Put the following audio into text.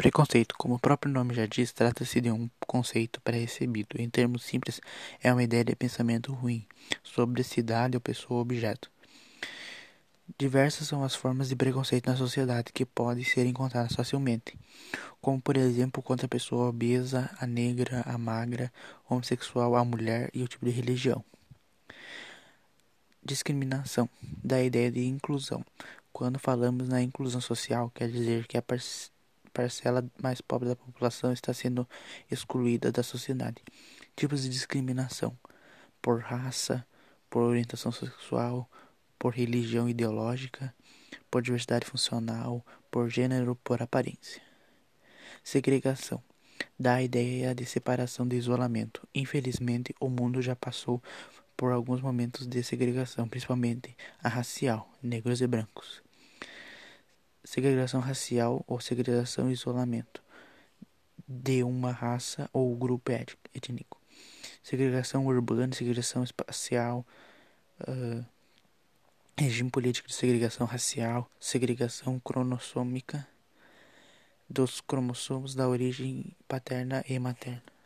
Preconceito, como o próprio nome já diz, trata-se de um conceito pré-recebido. Em termos simples, é uma ideia de pensamento ruim sobre cidade ou pessoa ou objeto. Diversas são as formas de preconceito na sociedade que podem ser encontradas facilmente, como por exemplo contra a pessoa obesa, a negra, a magra, homossexual, a mulher e o tipo de religião. Discriminação da ideia de inclusão. Quando falamos na inclusão social, quer dizer que a parcela mais pobre da população está sendo excluída da sociedade. Tipos de discriminação: por raça, por orientação sexual, por religião ideológica, por diversidade funcional, por gênero, por aparência. Segregação dá a ideia de separação de isolamento. Infelizmente, o mundo já passou por alguns momentos de segregação, principalmente a racial, negros e brancos segregação racial ou segregação e isolamento de uma raça ou grupo étnico, segregação urbana, segregação espacial, uh, regime político de segregação racial, segregação cromossômica dos cromossomos da origem paterna e materna.